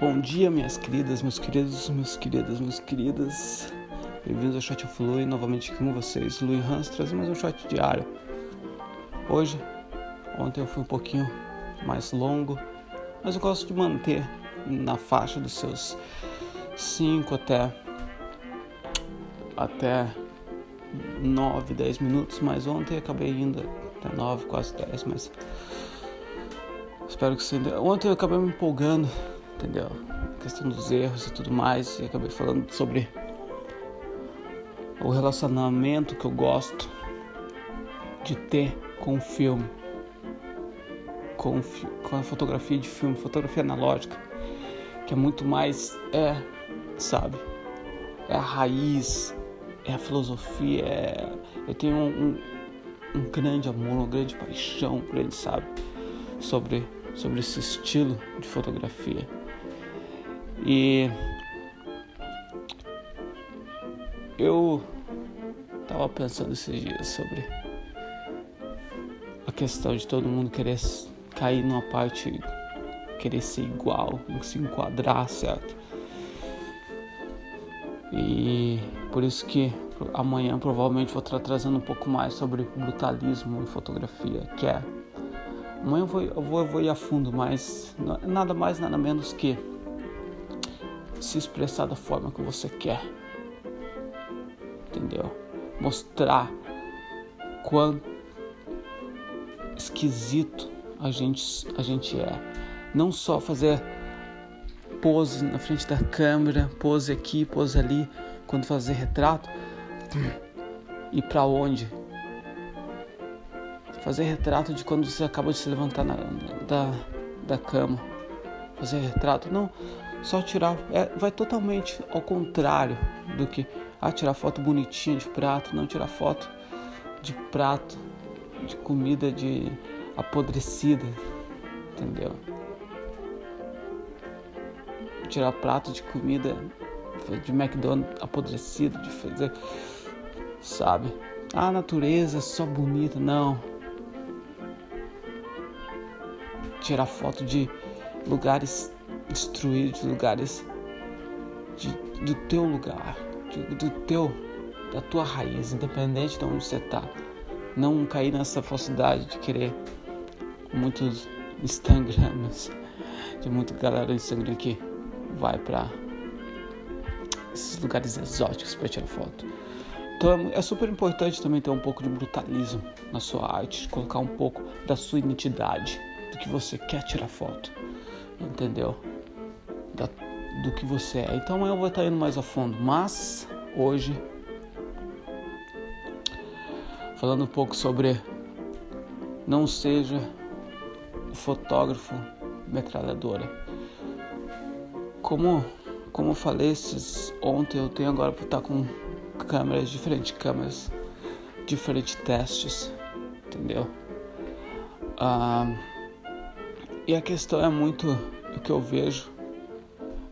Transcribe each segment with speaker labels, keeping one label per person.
Speaker 1: Bom dia, minhas queridas, meus queridos, meus queridas, meus queridas. Bem-vindos ao Shot Flui, novamente aqui com vocês, Luiz Hans, trazendo mais um shot diário. Hoje, ontem eu fui um pouquinho mais longo, mas eu gosto de manter na faixa dos seus 5 até até 9, 10 minutos, mas ontem acabei indo até 9, quase 10, mas espero que você... Ontem eu acabei me empolgando entendeu? A questão dos erros e tudo mais. E acabei falando sobre o relacionamento que eu gosto de ter com o filme, com, com a fotografia de filme, fotografia analógica, que é muito mais, é, sabe? É a raiz, é a filosofia, é, eu tenho um, um, um grande amor, uma grande paixão, um grande, sabe? Sobre, sobre esse estilo de fotografia. E eu estava pensando esses dias sobre a questão de todo mundo querer cair numa parte, querer ser igual, se enquadrar, certo? E por isso que amanhã provavelmente vou estar trazendo um pouco mais sobre brutalismo em fotografia, que é. Amanhã eu vou, eu vou, eu vou ir a fundo, mas nada mais, nada menos que se expressar da forma que você quer. Entendeu? Mostrar quão esquisito a gente, a gente é. Não só fazer pose na frente da câmera, pose aqui, pose ali, quando fazer retrato. E para onde? Fazer retrato de quando você acaba de se levantar na, da, da cama. Fazer retrato, não só tirar. É, vai totalmente ao contrário do que ah, tirar foto bonitinha de prato, não tirar foto de prato, de comida de apodrecida, entendeu? Tirar prato de comida de McDonald's apodrecido, de fazer, sabe? Ah, a natureza é só bonita, não. Tirar foto de lugares destruir de lugares de, do teu lugar, de, do teu, da tua raiz, independente de onde você está. Não cair nessa falsidade de querer muitos Instagrams, de muita galera do Instagram que vai para esses lugares exóticos para tirar foto. Então é, é super importante também ter um pouco de brutalismo na sua arte, colocar um pouco da sua identidade, do que você quer tirar foto, entendeu? Da, do que você é. Então eu vou estar indo mais a fundo, mas hoje falando um pouco sobre não seja o fotógrafo metralhadora. Como como eu falei esses, ontem, eu tenho agora para estar com câmeras, diferentes câmeras, diferentes testes, entendeu? Ah, e a questão é muito o que eu vejo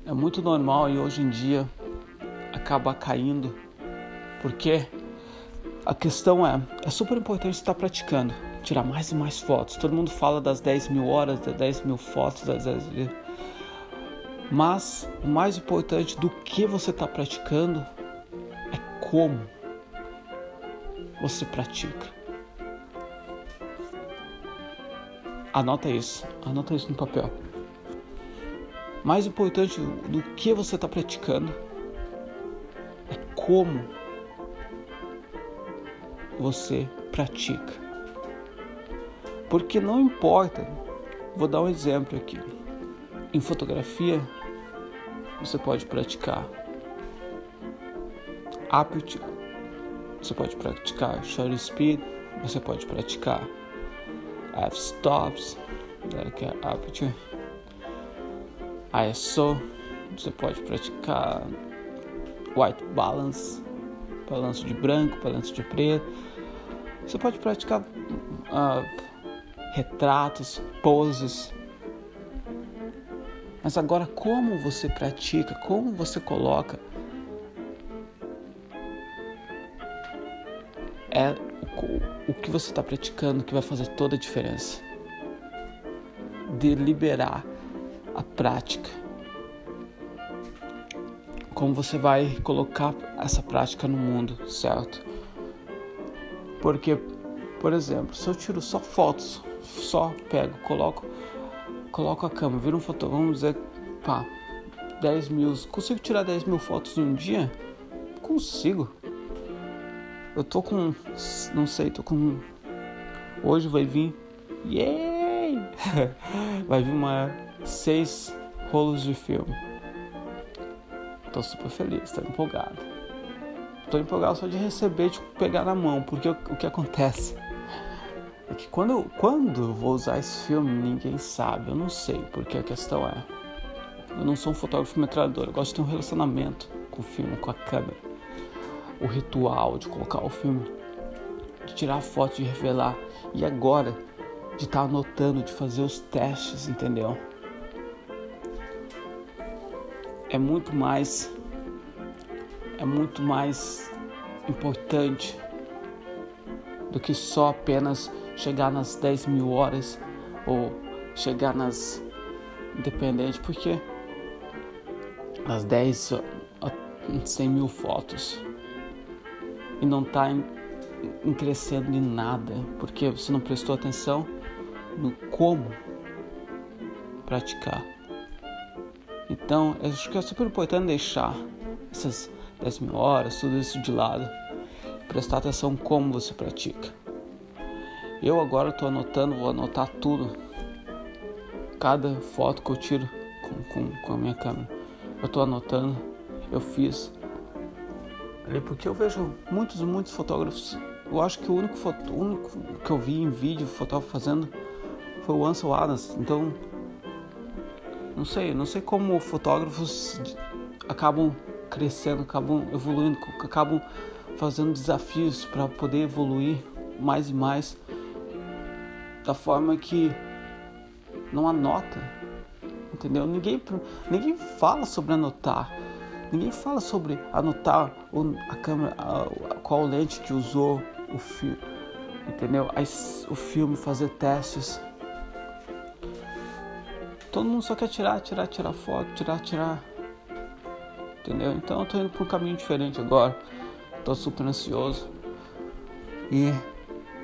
Speaker 1: é muito normal e hoje em dia acaba caindo, porque a questão é, é super importante estar praticando, tirar mais e mais fotos. Todo mundo fala das 10 mil horas, das 10 mil fotos, das 10 mil... Mas o mais importante do que você está praticando é como você pratica. Anota isso, anota isso no papel mais importante do que você está praticando é como você pratica. Porque não importa, vou dar um exemplo aqui. Em fotografia, você pode praticar aperture, você pode praticar shutter speed, você pode praticar f-stops, né, que é aperture ISO, você pode praticar white balance, balanço de branco, balanço de preto. Você pode praticar uh, retratos, poses. Mas agora, como você pratica, como você coloca, é o que você está praticando que vai fazer toda a diferença. Deliberar a prática. como você vai colocar essa prática no mundo, certo? Porque, por exemplo, se eu tiro só fotos, só pego, coloco, coloco a câmera, vira um foto, vamos dizer, pá, 10 mil, consigo tirar 10 mil fotos em um dia? Consigo. Eu tô com, não sei, tô com, hoje vai vir, yay! vai vir uma seis rolos de filme Tô super feliz, tô empolgado. Tô empolgado só de receber, de pegar na mão, porque o, o que acontece é que quando quando eu vou usar esse filme, ninguém sabe, eu não sei, porque a questão é, eu não sou um fotógrafo metralhador, eu gosto de ter um relacionamento com o filme, com a câmera. O ritual de colocar o filme, de tirar a foto, de revelar, e agora de estar tá anotando, de fazer os testes, entendeu? é muito mais é muito mais importante do que só apenas chegar nas 10 mil horas ou chegar nas independente porque nas 10 a 100 mil fotos e não está em, em crescendo em nada porque você não prestou atenção no como praticar então, acho que é super importante deixar essas 10 mil horas, tudo isso de lado, prestar atenção como você pratica. Eu agora estou anotando, vou anotar tudo, cada foto que eu tiro com, com, com a minha câmera. Eu estou anotando, eu fiz porque eu vejo muitos, muitos fotógrafos. Eu acho que o único, foto, único que eu vi em vídeo fotógrafo fazendo foi o Ansel Adams. Então não sei, não sei como fotógrafos acabam crescendo, acabam evoluindo, acabam fazendo desafios para poder evoluir mais e mais da forma que não anota, entendeu? Ninguém, ninguém fala sobre anotar, ninguém fala sobre anotar a câmera, qual lente que usou o filme, entendeu? o filme, fazer testes, Todo mundo só quer tirar, tirar, tirar foto, tirar, tirar. Entendeu? Então eu tô indo pra um caminho diferente agora. Tô super ansioso. E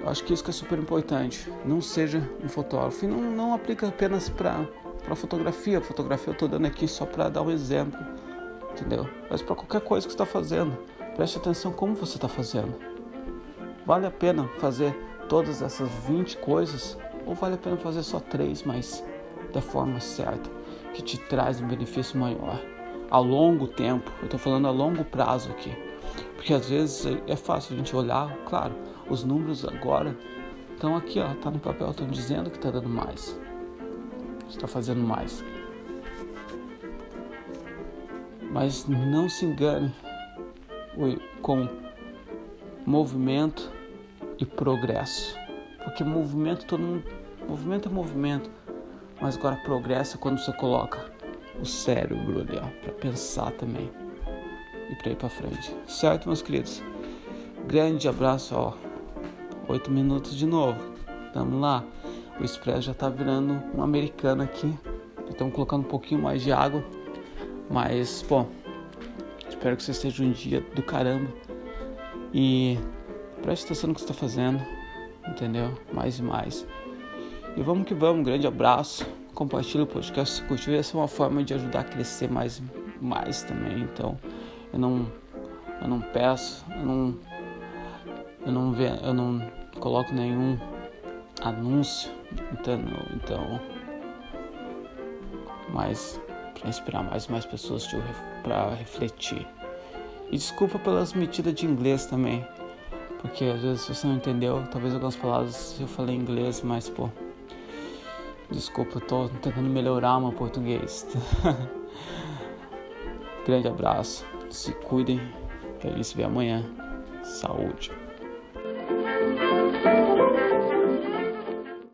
Speaker 1: eu acho que isso que é super importante. Não seja um fotógrafo. E não, não aplica apenas pra, pra fotografia. Fotografia eu tô dando aqui só pra dar um exemplo. Entendeu? Mas pra qualquer coisa que você tá fazendo. Preste atenção como você tá fazendo. Vale a pena fazer todas essas 20 coisas? Ou vale a pena fazer só três, mas da forma certa, que te traz um benefício maior a longo tempo. Eu estou falando a longo prazo aqui, porque às vezes é fácil a gente olhar, claro, os números agora estão aqui, ó, tá no papel, estão dizendo que está dando mais, está fazendo mais. Mas não se engane com movimento e progresso, porque movimento todo mundo, movimento é movimento. Mas agora progressa quando você coloca o cérebro ali, ó, para pensar também e para ir para frente. Certo, meus queridos? Grande abraço, ó. Oito minutos de novo. Tamo lá. O Expresso já tá virando um americano aqui. Estamos colocando um pouquinho mais de água. Mas, pô, espero que você esteja um dia do caramba. E preste atenção no que você está fazendo. Entendeu? Mais e mais. E vamos que vamos, um grande abraço. Compartilhe o podcast se curtiu. Essa é uma forma de ajudar a crescer mais, mais também. Então, eu não, eu não peço, eu não, eu não, eu não coloco nenhum anúncio, então, então mas para inspirar mais mais pessoas para refletir. E desculpa pelas metidas de inglês também, porque às vezes você não entendeu, talvez algumas palavras eu falei inglês, mas pô, Desculpa, eu tô tentando melhorar meu português. Grande abraço, se cuidem, que a gente se vê amanhã. Saúde.